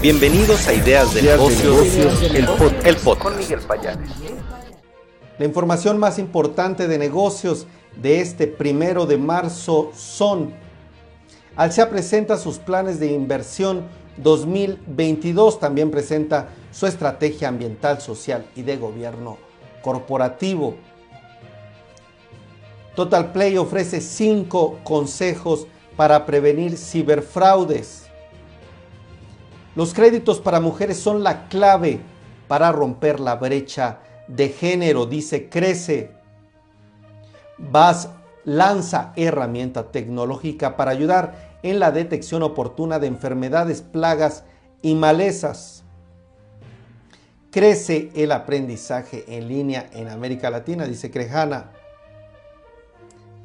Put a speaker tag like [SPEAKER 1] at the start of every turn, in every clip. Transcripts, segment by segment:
[SPEAKER 1] Bienvenidos a Ideas de Negocios, el, podcast.
[SPEAKER 2] Con Miguel Payares.
[SPEAKER 3] La información más importante de negocios de este primero de marzo son: Alsea presenta sus planes de inversión 2022, también presenta su estrategia ambiental, social y de gobierno corporativo. Total Play ofrece cinco consejos para prevenir ciberfraudes. Los créditos para mujeres son la clave para romper la brecha de género, dice Crece. VAS lanza herramienta tecnológica para ayudar en la detección oportuna de enfermedades, plagas y malezas. Crece el aprendizaje en línea en América Latina, dice Crejana.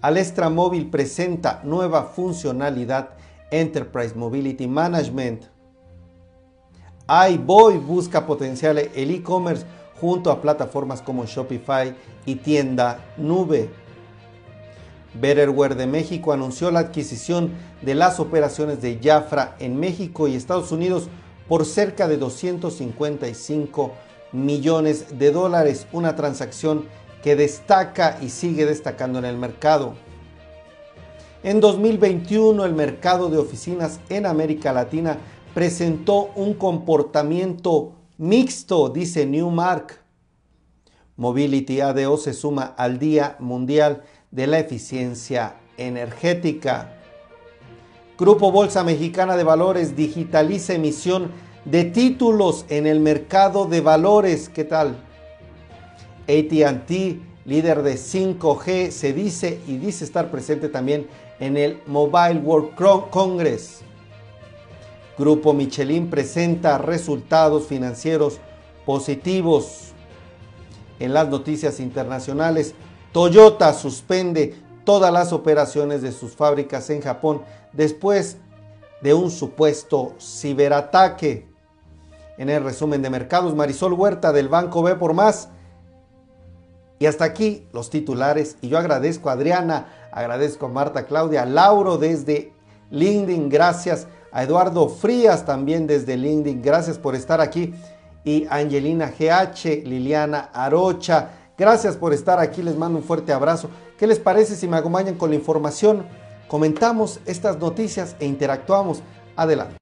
[SPEAKER 3] Alestra Móvil presenta nueva funcionalidad Enterprise Mobility Management iBoy busca potenciar el e-commerce junto a plataformas como Shopify y tienda nube. Betterware de México anunció la adquisición de las operaciones de Jafra en México y Estados Unidos por cerca de 255 millones de dólares, una transacción que destaca y sigue destacando en el mercado. En 2021 el mercado de oficinas en América Latina presentó un comportamiento mixto, dice Newmark. Mobility ADO se suma al Día Mundial de la Eficiencia Energética. Grupo Bolsa Mexicana de Valores digitaliza emisión de títulos en el mercado de valores. ¿Qué tal? ATT, líder de 5G, se dice y dice estar presente también en el Mobile World Congress. Grupo Michelin presenta resultados financieros positivos. En las noticias internacionales, Toyota suspende todas las operaciones de sus fábricas en Japón después de un supuesto ciberataque. En el resumen de mercados, Marisol Huerta del Banco B por más. Y hasta aquí los titulares. Y yo agradezco a Adriana, agradezco a Marta Claudia, a Lauro desde LinkedIn, gracias a Eduardo Frías también desde LinkedIn, gracias por estar aquí. Y Angelina GH, Liliana Arocha, gracias por estar aquí, les mando un fuerte abrazo. ¿Qué les parece si me acompañan con la información? Comentamos estas noticias e interactuamos. Adelante.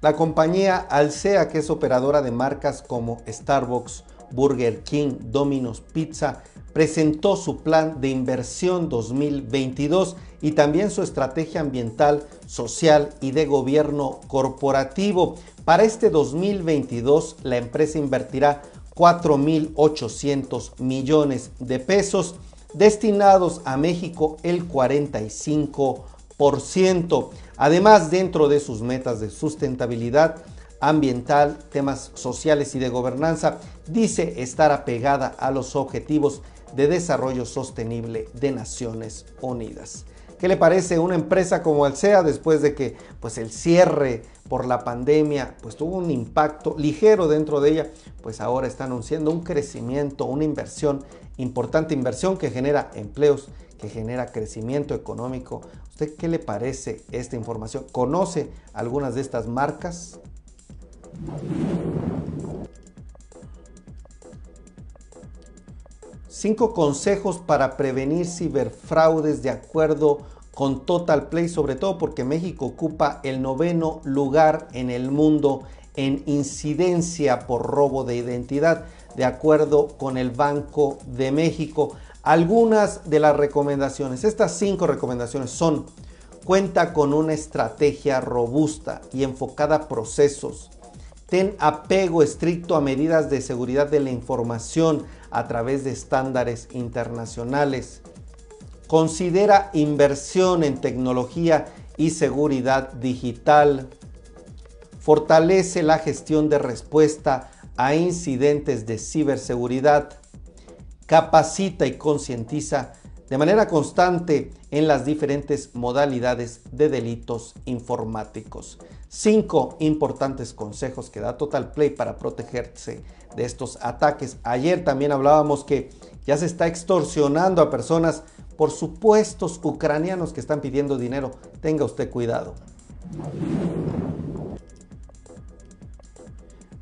[SPEAKER 3] La compañía Alsea, que es operadora de marcas como Starbucks, Burger King, Domino's Pizza, presentó su plan de inversión 2022 y también su estrategia ambiental, social y de gobierno corporativo. Para este 2022, la empresa invertirá 4.800 millones de pesos destinados a México el 45%. Además, dentro de sus metas de sustentabilidad, ambiental, temas sociales y de gobernanza, dice estar apegada a los objetivos de desarrollo sostenible de Naciones Unidas. ¿Qué le parece una empresa como Alsea después de que pues el cierre por la pandemia pues tuvo un impacto ligero dentro de ella? Pues ahora está anunciando un crecimiento, una inversión, importante inversión que genera empleos, que genera crecimiento económico. ¿Usted qué le parece esta información? ¿Conoce algunas de estas marcas? Cinco consejos para prevenir ciberfraudes de acuerdo con Total Play, sobre todo porque México ocupa el noveno lugar en el mundo en incidencia por robo de identidad, de acuerdo con el Banco de México. Algunas de las recomendaciones, estas cinco recomendaciones son, cuenta con una estrategia robusta y enfocada a procesos, Ten apego estricto a medidas de seguridad de la información a través de estándares internacionales. Considera inversión en tecnología y seguridad digital. Fortalece la gestión de respuesta a incidentes de ciberseguridad. Capacita y concientiza de manera constante en las diferentes modalidades de delitos informáticos. Cinco importantes consejos que da Total Play para protegerse de estos ataques. Ayer también hablábamos que ya se está extorsionando a personas por supuestos ucranianos que están pidiendo dinero. Tenga usted cuidado.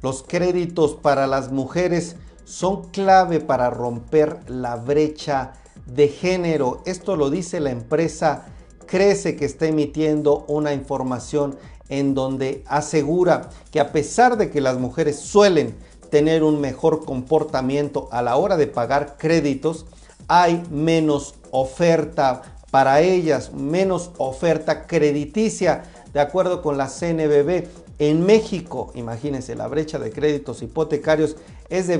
[SPEAKER 3] Los créditos para las mujeres son clave para romper la brecha de género. Esto lo dice la empresa Crece que está emitiendo una información en donde asegura que a pesar de que las mujeres suelen tener un mejor comportamiento a la hora de pagar créditos, hay menos oferta para ellas, menos oferta crediticia, de acuerdo con la CNBB. En México, imagínense, la brecha de créditos hipotecarios es de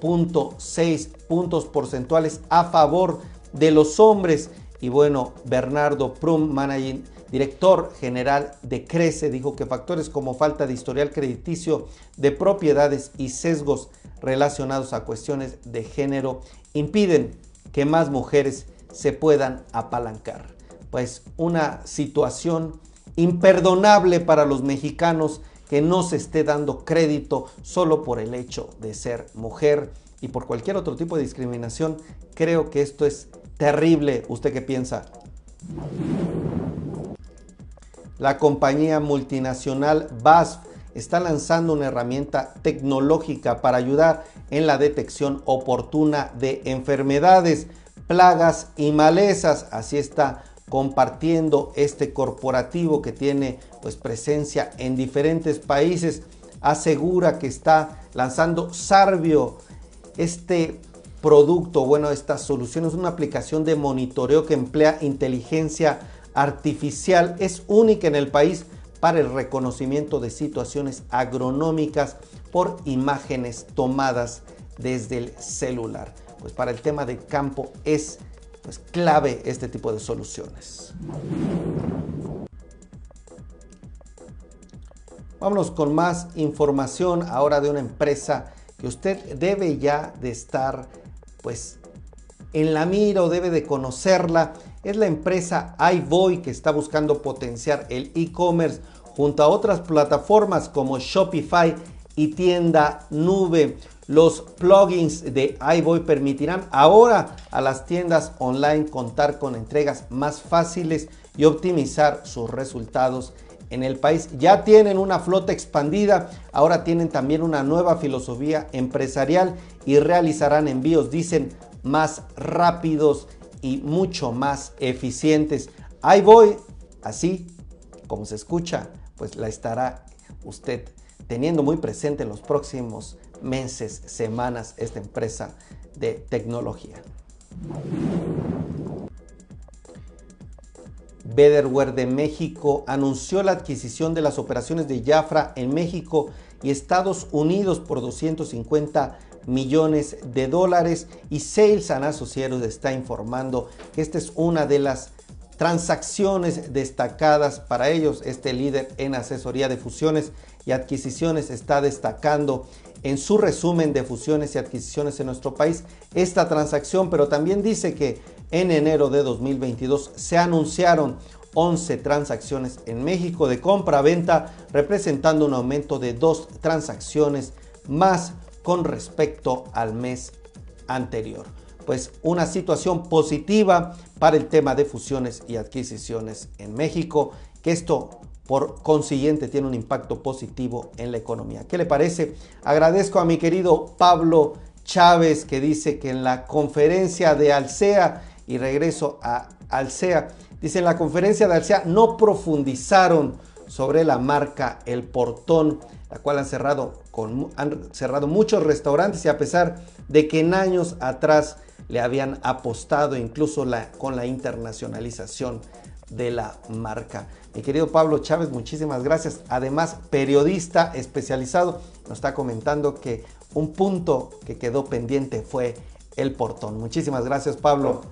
[SPEAKER 3] 24.6 puntos porcentuales a favor de los hombres. Y bueno, Bernardo Prum, managing director general de Crece, dijo que factores como falta de historial crediticio de propiedades y sesgos relacionados a cuestiones de género impiden que más mujeres se puedan apalancar. Pues una situación imperdonable para los mexicanos que no se esté dando crédito solo por el hecho de ser mujer y por cualquier otro tipo de discriminación. Creo que esto es terrible. ¿Usted qué piensa? La compañía multinacional BASF está lanzando una herramienta tecnológica para ayudar en la detección oportuna de enfermedades, plagas y malezas. Así está compartiendo este corporativo que tiene pues presencia en diferentes países asegura que está lanzando Sarvio este producto bueno esta solución es una aplicación de monitoreo que emplea inteligencia artificial es única en el país para el reconocimiento de situaciones agronómicas por imágenes tomadas desde el celular. Pues para el tema de campo es pues clave este tipo de soluciones. Vámonos con más información ahora de una empresa que usted debe ya de estar pues en la mira o debe de conocerla. Es la empresa iVoy que está buscando potenciar el e-commerce junto a otras plataformas como Shopify y tienda nube. Los plugins de iVoy permitirán ahora a las tiendas online contar con entregas más fáciles y optimizar sus resultados en el país. Ya tienen una flota expandida, ahora tienen también una nueva filosofía empresarial y realizarán envíos, dicen, más rápidos y mucho más eficientes. iVoy, así como se escucha, pues la estará usted teniendo muy presente en los próximos meses, semanas esta empresa de tecnología. Betterware de México anunció la adquisición de las operaciones de Jafra en México y Estados Unidos por 250 millones de dólares y Sales and Associates está informando que esta es una de las transacciones destacadas para ellos. Este líder en asesoría de fusiones y adquisiciones está destacando en su resumen de fusiones y adquisiciones en nuestro país esta transacción, pero también dice que en enero de 2022 se anunciaron 11 transacciones en México de compra-venta, representando un aumento de dos transacciones más con respecto al mes anterior. Pues una situación positiva para el tema de fusiones y adquisiciones en México, que esto por consiguiente tiene un impacto positivo en la economía. ¿Qué le parece? Agradezco a mi querido Pablo Chávez que dice que en la conferencia de Alcea, y regreso a Alcea, dice en la conferencia de Alcea no profundizaron sobre la marca El Portón, la cual han cerrado, con, han cerrado muchos restaurantes y a pesar de que en años atrás le habían apostado incluso con la internacionalización de la marca. Mi querido Pablo Chávez, muchísimas gracias. Además, periodista especializado, nos está comentando que un punto que quedó pendiente fue el portón. Muchísimas gracias, Pablo.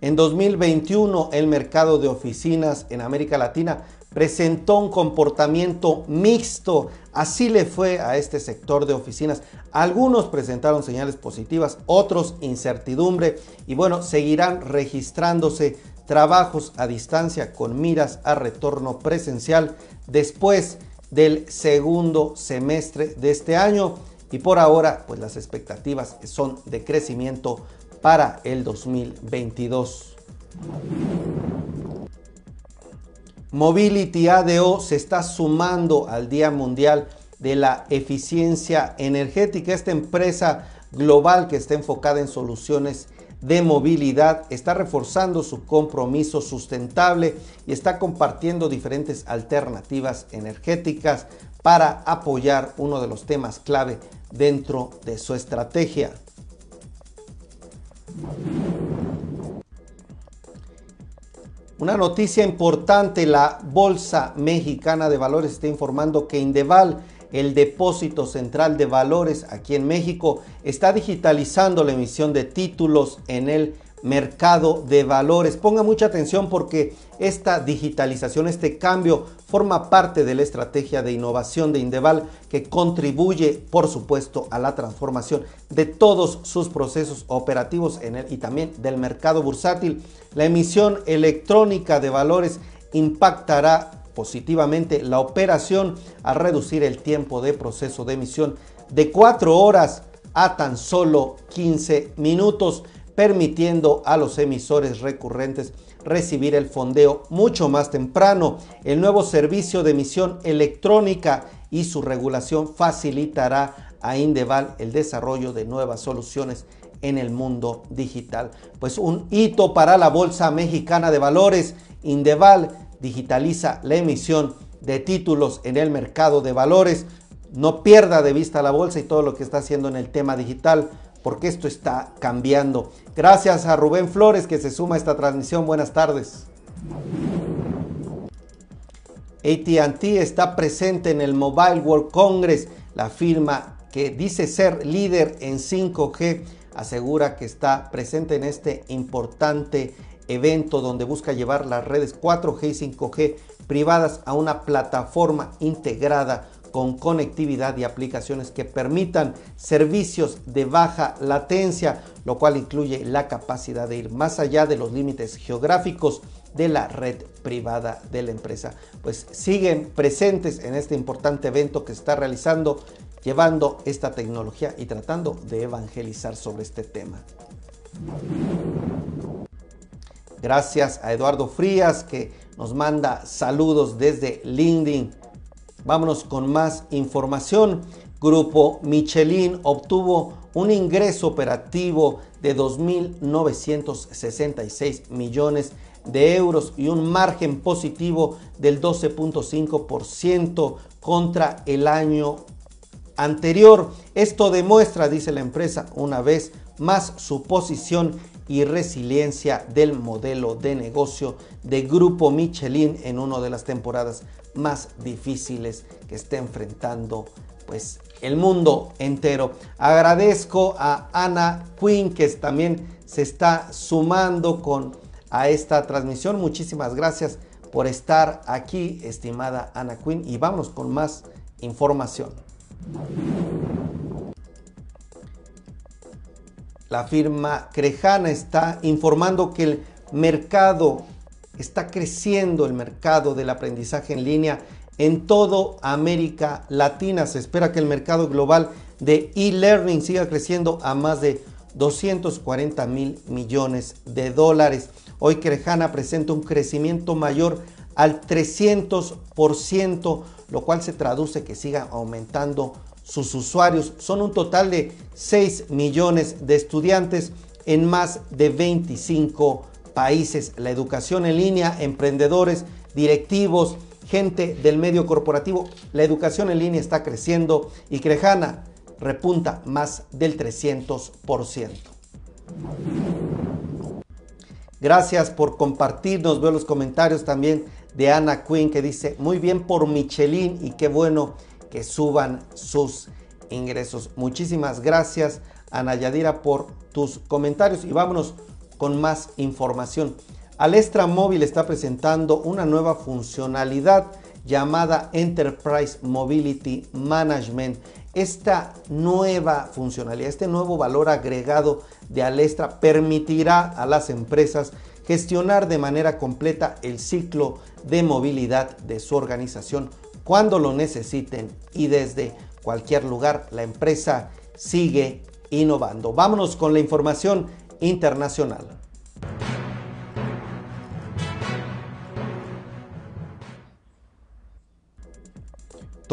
[SPEAKER 3] En 2021, el mercado de oficinas en América Latina presentó un comportamiento mixto. Así le fue a este sector de oficinas. Algunos presentaron señales positivas, otros incertidumbre y bueno, seguirán registrándose trabajos a distancia con miras a retorno presencial después del segundo semestre de este año. y por ahora pues las expectativas son de crecimiento para el 2022. Mobility ADO se está sumando al Día Mundial de la Eficiencia Energética. Esta empresa global que está enfocada en soluciones de movilidad está reforzando su compromiso sustentable y está compartiendo diferentes alternativas energéticas para apoyar uno de los temas clave dentro de su estrategia. Una noticia importante, la Bolsa Mexicana de Valores está informando que Indeval el Depósito Central de Valores aquí en México está digitalizando la emisión de títulos en el mercado de valores. Ponga mucha atención porque esta digitalización, este cambio forma parte de la estrategia de innovación de Indeval que contribuye, por supuesto, a la transformación de todos sus procesos operativos en el, y también del mercado bursátil. La emisión electrónica de valores impactará positivamente la operación al reducir el tiempo de proceso de emisión de 4 horas a tan solo 15 minutos, permitiendo a los emisores recurrentes recibir el fondeo mucho más temprano. El nuevo servicio de emisión electrónica y su regulación facilitará a Indeval el desarrollo de nuevas soluciones en el mundo digital. Pues un hito para la Bolsa Mexicana de Valores. Indeval digitaliza la emisión de títulos en el mercado de valores. No pierda de vista la bolsa y todo lo que está haciendo en el tema digital, porque esto está cambiando. Gracias a Rubén Flores que se suma a esta transmisión. Buenas tardes. ATT está presente en el Mobile World Congress. La firma que dice ser líder en 5G asegura que está presente en este importante evento donde busca llevar las redes 4G y 5G privadas a una plataforma integrada con conectividad y aplicaciones que permitan servicios de baja latencia, lo cual incluye la capacidad de ir más allá de los límites geográficos de la red privada de la empresa. Pues siguen presentes en este importante evento que está realizando, llevando esta tecnología y tratando de evangelizar sobre este tema. Gracias a Eduardo Frías que nos manda saludos desde LinkedIn. Vámonos con más información. Grupo Michelin obtuvo un ingreso operativo de 2.966 millones de euros y un margen positivo del 12.5% contra el año anterior. Esto demuestra, dice la empresa, una vez más su posición y resiliencia del modelo de negocio de Grupo Michelin en una de las temporadas más difíciles que está enfrentando pues el mundo entero. Agradezco a Ana Quinn que también se está sumando con a esta transmisión. Muchísimas gracias por estar aquí, estimada Ana Quinn, y vamos con más información. La firma Crejana está informando que el mercado está creciendo, el mercado del aprendizaje en línea en toda América Latina. Se espera que el mercado global de e-learning siga creciendo a más de 240 mil millones de dólares. Hoy Crejana presenta un crecimiento mayor al 300%, lo cual se traduce que siga aumentando sus usuarios. Son un total de 6 millones de estudiantes en más de 25 países. La educación en línea, emprendedores, directivos, gente del medio corporativo. La educación en línea está creciendo y Crejana repunta más del 300%. Gracias por compartirnos. Veo los comentarios también de Ana Quinn que dice, muy bien por Michelin y qué bueno que suban sus ingresos. Muchísimas gracias Ana Yadira por tus comentarios y vámonos con más información. Alestra Móvil está presentando una nueva funcionalidad llamada Enterprise Mobility Management. Esta nueva funcionalidad, este nuevo valor agregado de Alestra permitirá a las empresas gestionar de manera completa el ciclo de movilidad de su organización cuando lo necesiten y desde cualquier lugar, la empresa sigue innovando. Vámonos con la información internacional.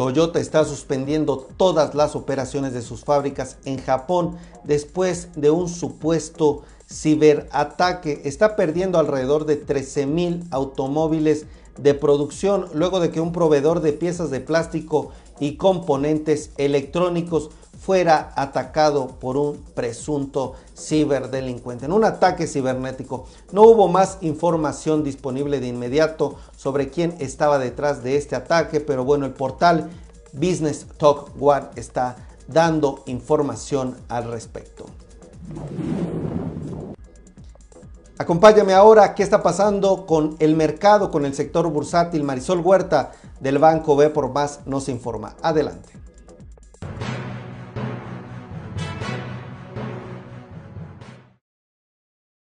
[SPEAKER 3] Toyota está suspendiendo todas las operaciones de sus fábricas en Japón después de un supuesto ciberataque. Está perdiendo alrededor de 13 mil automóviles de producción luego de que un proveedor de piezas de plástico y componentes electrónicos fuera atacado por un presunto ciberdelincuente. En un ataque cibernético no hubo más información disponible de inmediato sobre quién estaba detrás de este ataque, pero bueno, el portal Business Talk One está dando información al respecto. Acompáñame ahora, ¿qué está pasando con el mercado, con el sector bursátil? Marisol Huerta del Banco B por Más nos informa. Adelante.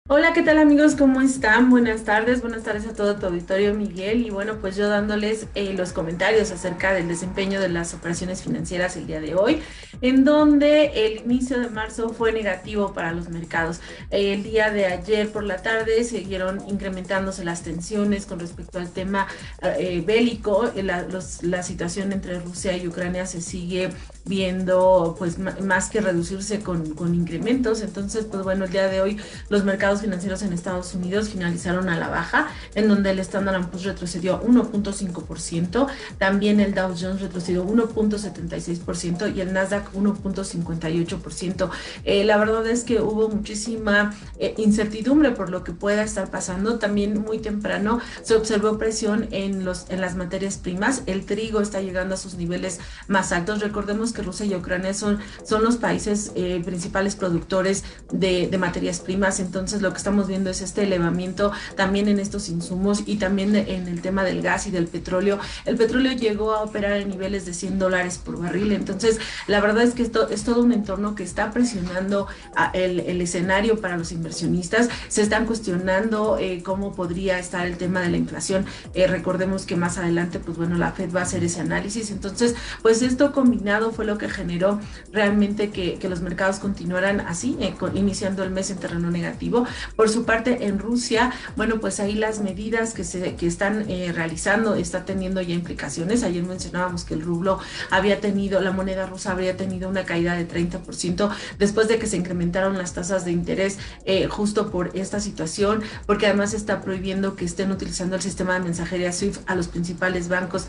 [SPEAKER 2] Hola, ¿qué tal amigos? ¿Cómo están? Buenas tardes, buenas tardes a todo tu auditorio, Miguel. Y bueno, pues yo dándoles eh, los comentarios acerca del desempeño de las operaciones financieras el día de hoy, en donde el inicio de marzo fue negativo para los mercados. el día de ayer por la tarde siguieron incrementándose las tensiones con respecto al tema eh, bélico. La, la situación entre Rusia y Ucrania se sigue viendo pues más que reducirse con, con incrementos. Entonces, pues bueno, el día de hoy los mercados financieros en Estados Unidos finalizaron a la baja, en donde el Standard Poor's retrocedió 1.5%, también el Dow Jones retrocedió 1.76% y el Nasdaq 1.58%. Eh, la verdad es que hubo muchísima eh, incertidumbre por lo que pueda estar pasando. También muy temprano se observó presión en, los, en las materias primas. El trigo está llegando a sus niveles más altos. Recordemos que Rusia y Ucrania son, son los países eh, principales productores de, materias primas. Entonces, lo que estamos viendo es este elevamiento también en estos insumos y también en el tema del gas y del petróleo. El petróleo llegó a operar en niveles de 100 dólares por barril, entonces la verdad es que esto es todo un entorno que está presionando el, escenario para los inversionistas. Se están cuestionando eh, cómo podría estar el tema de la inflación. Eh, recordemos que más adelante, pues bueno, la Fed va a hacer ese análisis. Entonces, pues esto combinado fue lo que generó realmente que, los mercados continuaran así, eh, iniciando el mes en terreno negativo. Por su parte, en Rusia, bueno, pues ahí las medidas que se que están eh, realizando está teniendo ya implicaciones. Ayer mencionábamos que el rublo había tenido, la moneda rusa habría tenido una caída de 30% después de que se incrementaron las tasas de interés eh, justo por esta situación, porque además está prohibiendo que estén utilizando el sistema de mensajería SWIFT a los principales bancos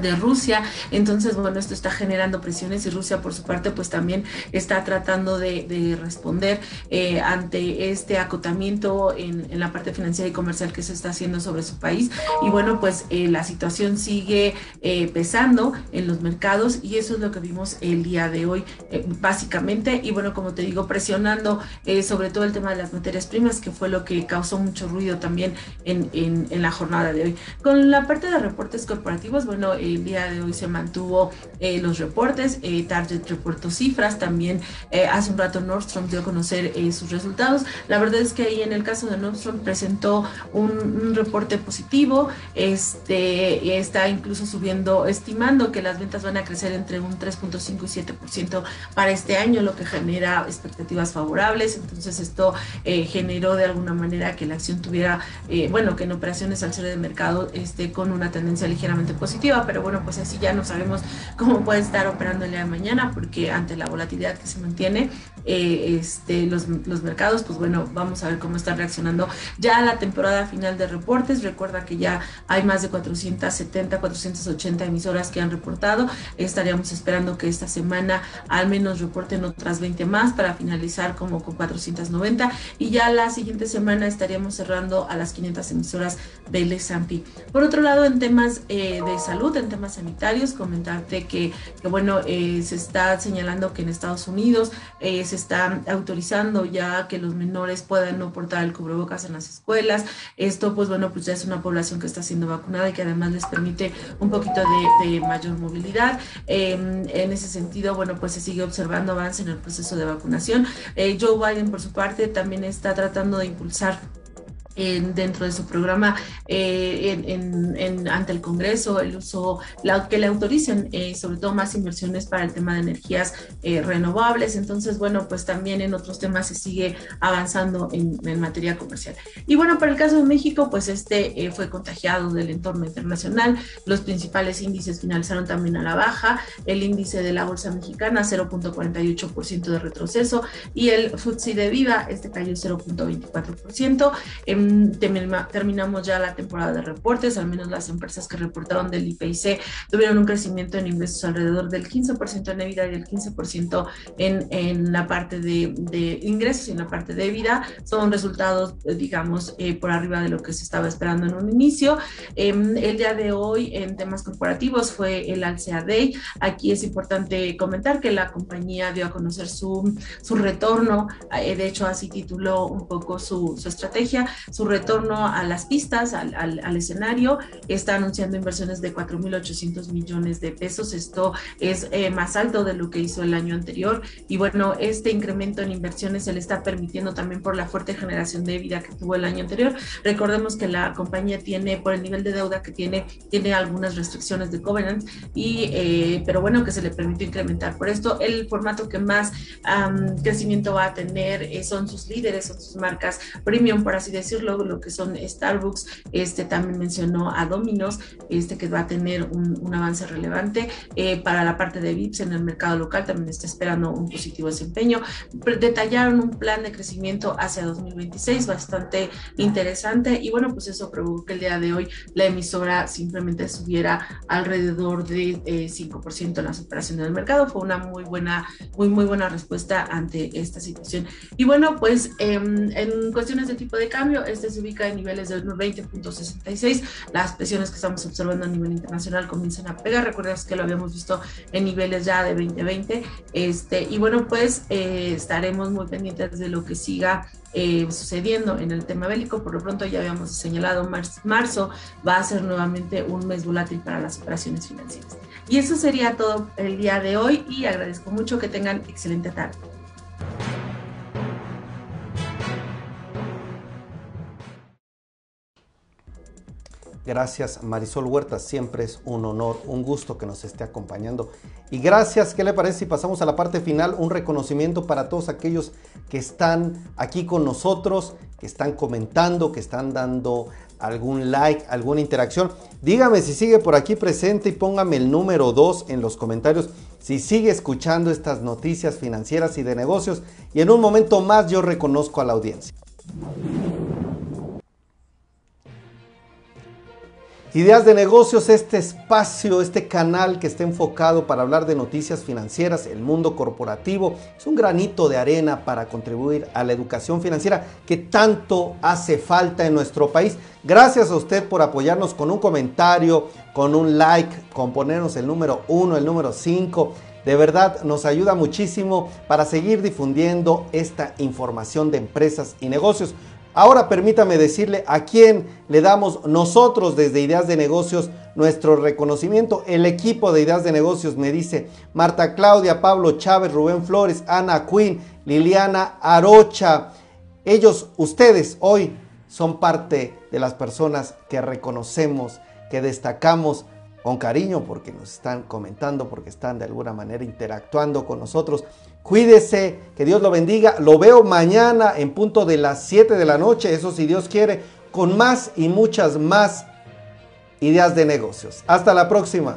[SPEAKER 2] de Rusia. Entonces, bueno, esto está generando presiones y Rusia, por su parte, pues también está tratando de, responder eh, ante este acotamiento en, la parte financiera y comercial que se está haciendo sobre su país. Y bueno, pues eh, la situación sigue eh, pesando en los mercados y eso es lo que vimos el día de hoy, básicamente. Y bueno, como te digo, presionando sobre todo el tema de las materias primas, que fue lo que causó mucho ruido también en, en la jornada de hoy. Con la parte de reportes corporativos, bueno, el día de hoy se mantuvo eh, los reportes, eh, Target reportó cifras, también eh, hace un rato Nordstrom dio a conocer sus resultados. La verdad es que ahí en el caso de Nordstrom presentó un, reporte positivo, este está incluso subiendo, estimando que las ventas van a crecer entre un 3.5 y 7% para este año, lo que genera expectativas favorables. Entonces esto generó de alguna manera que la acción tuviera, bueno, que en operaciones al cierre de mercado esté con una tendencia ligeramente positiva, pero bueno, pues así ya no sabemos cómo puede estar operando el día de mañana, porque ante la volatilidad que se mantiene, eh, este, los, los, mercados, pues bueno, vamos a ver cómo están reaccionando ya la temporada final de reportes. Recuerda que ya hay más de 470, 480 emisoras que han reportado. Estaríamos esperando que esta semana al menos reporten otras 20 más para finalizar como con 490 y ya la siguiente semana estaríamos cerrando a las 500 emisoras del S&P. Por otro lado, en temas eh, de salud, en temas sanitarios, comentarte que, bueno, eh, se está señalando que en Estados Unidos se está autorizando ya que los menores puedan no portar el cubrebocas en las escuelas. Esto, pues bueno, pues ya es una población que está siendo vacunada y que además les permite un poquito de, mayor movilidad. Em, en ese sentido, bueno, pues se sigue observando avance en el proceso de vacunación. Eh, Joe Biden, por su parte, también está tratando de impulsar dentro de su programa eh, en, ante el Congreso, el uso, la, que le autoricen eh, sobre todo más inversiones para el tema de energías eh, renovables. Entonces, bueno, pues también en otros temas se sigue avanzando en, materia comercial. Y bueno, para el caso de México, pues este fue contagiado del entorno internacional. Los principales índices finalizaron también a la baja. El índice de la Bolsa Mexicana, 0.48% de retroceso y el FTSE de Viva, este cayó 0.24%. Em, terminamos ya la temporada de reportes, al menos las empresas que reportaron del IPC tuvieron un crecimiento en ingresos alrededor del 15% en EBITDA y el 15% en, en la parte de, de, ingresos y en la parte de vida. Son resultados, eh, digamos, eh, por arriba de lo que se estaba esperando en un inicio. Em, el día de hoy en temas corporativos fue el Alcea Day. Aquí es importante comentar que la compañía dio a conocer su, su retorno, eh, de hecho así tituló un poco su, su estrategia, su retorno a las pistas, al, escenario. Está anunciando inversiones de 4.800 millones de pesos. Esto es eh, más alto de lo que hizo el año anterior. Y bueno, este incremento en inversiones se le está permitiendo también por la fuerte generación de vida que tuvo el año anterior. Recordemos que la compañía tiene, por el nivel de deuda que tiene, tiene algunas restricciones de covenant, y, eh, pero bueno, que se le permitió incrementar. Por esto, el formato que más crecimiento va a tener eh, son sus líderes, son sus marcas premium, por así decirlo, lo que son Starbucks, este también mencionó a Domino's, este que va a tener un, un avance relevante. Eh, para la parte de VIPS en el mercado local también está esperando un positivo desempeño. Detallaron un plan de crecimiento hacia 2026 bastante interesante y bueno, pues eso provocó que el día de hoy la emisora simplemente subiera alrededor de 5% eh, en las operaciones del mercado. Fue una muy buena, muy, muy buena respuesta ante esta situación. Y bueno, pues em, en cuestiones de tipo de cambio, este se ubica en niveles de 20.66. Las presiones que estamos observando a nivel internacional comienzan a pegar. Recuerdas que lo habíamos visto en niveles ya de 2020. Este, y bueno, pues eh, estaremos muy pendientes de lo que siga eh, sucediendo en el tema bélico. Por lo pronto ya habíamos señalado, marzo va a ser nuevamente un mes volátil para las operaciones financieras. Y eso sería todo el día de hoy y agradezco mucho que tengan excelente tarde.
[SPEAKER 3] Gracias Marisol Huerta, siempre es un honor, un gusto que nos esté acompañando. Y gracias, ¿qué le parece si pasamos a la parte final? Un reconocimiento para todos aquellos que están aquí con nosotros, que están comentando, que están dando algún like, alguna interacción. Dígame si sigue por aquí presente y póngame el número 2 en los comentarios si sigue escuchando estas noticias financieras y de negocios. Y en un momento más yo reconozco a la audiencia. Ideas de negocios, este espacio, este canal que está enfocado para hablar de noticias financieras, el mundo corporativo, es un granito de arena para contribuir a la educación financiera que tanto hace falta en nuestro país. Gracias a usted por apoyarnos con un comentario, con un like, con ponernos el número 1, el número 5. De verdad nos ayuda muchísimo para seguir difundiendo esta información de empresas y negocios. Ahora permítame decirle a quién le damos nosotros desde Ideas de Negocios nuestro reconocimiento. El equipo de Ideas de Negocios me dice Marta Claudia, Pablo Chávez, Rubén Flores, Ana Quinn, Liliana Arocha. Ellos, ustedes hoy son parte de las personas que reconocemos, que destacamos con cariño porque nos están comentando, porque están de alguna manera interactuando con nosotros. Cuídese, que Dios lo bendiga. Lo veo mañana en punto de las 7 de la noche, eso si Dios quiere, con más y muchas más ideas de negocios. Hasta la próxima.